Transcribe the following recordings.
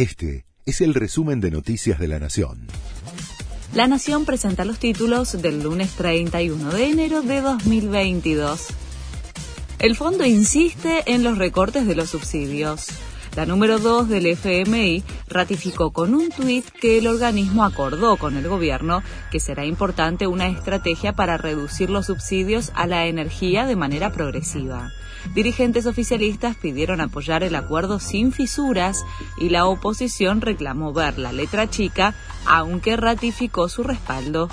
Este es el resumen de Noticias de la Nación. La Nación presenta los títulos del lunes 31 de enero de 2022. El fondo insiste en los recortes de los subsidios. La número 2 del FMI ratificó con un tuit que el organismo acordó con el gobierno que será importante una estrategia para reducir los subsidios a la energía de manera progresiva. Dirigentes oficialistas pidieron apoyar el acuerdo sin fisuras y la oposición reclamó ver la letra chica, aunque ratificó su respaldo.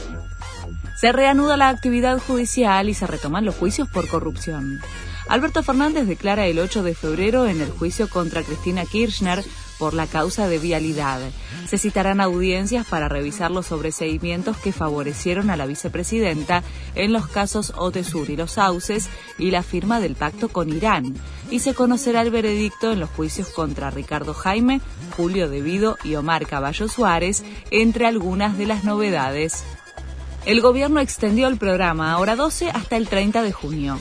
Se reanuda la actividad judicial y se retoman los juicios por corrupción. Alberto Fernández declara el 8 de febrero en el juicio contra Cristina Kirchner por la causa de vialidad. Se citarán audiencias para revisar los sobreseimientos que favorecieron a la vicepresidenta en los casos Otesur y los Sauces y la firma del pacto con Irán. Y se conocerá el veredicto en los juicios contra Ricardo Jaime, Julio Devido y Omar Caballo Suárez, entre algunas de las novedades. El gobierno extendió el programa Ahora 12 hasta el 30 de junio.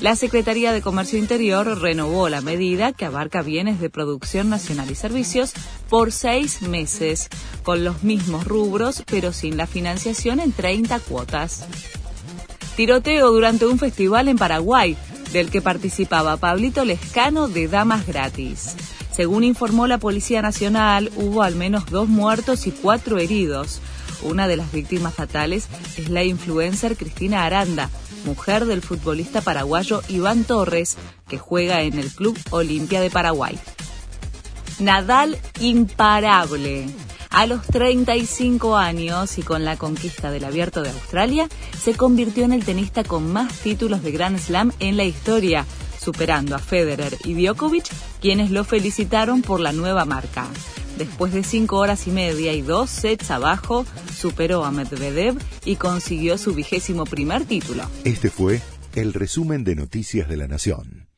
La Secretaría de Comercio Interior renovó la medida que abarca bienes de producción nacional y servicios por seis meses, con los mismos rubros, pero sin la financiación en 30 cuotas. Tiroteo durante un festival en Paraguay, del que participaba Pablito Lescano de Damas Gratis. Según informó la Policía Nacional, hubo al menos dos muertos y cuatro heridos. Una de las víctimas fatales es la influencer Cristina Aranda, mujer del futbolista paraguayo Iván Torres, que juega en el Club Olimpia de Paraguay. Nadal imparable. A los 35 años y con la conquista del Abierto de Australia, se convirtió en el tenista con más títulos de Grand Slam en la historia, superando a Federer y Djokovic, quienes lo felicitaron por la nueva marca. Después de cinco horas y media y dos sets abajo, superó a Medvedev y consiguió su vigésimo primer título. Este fue el resumen de Noticias de la Nación.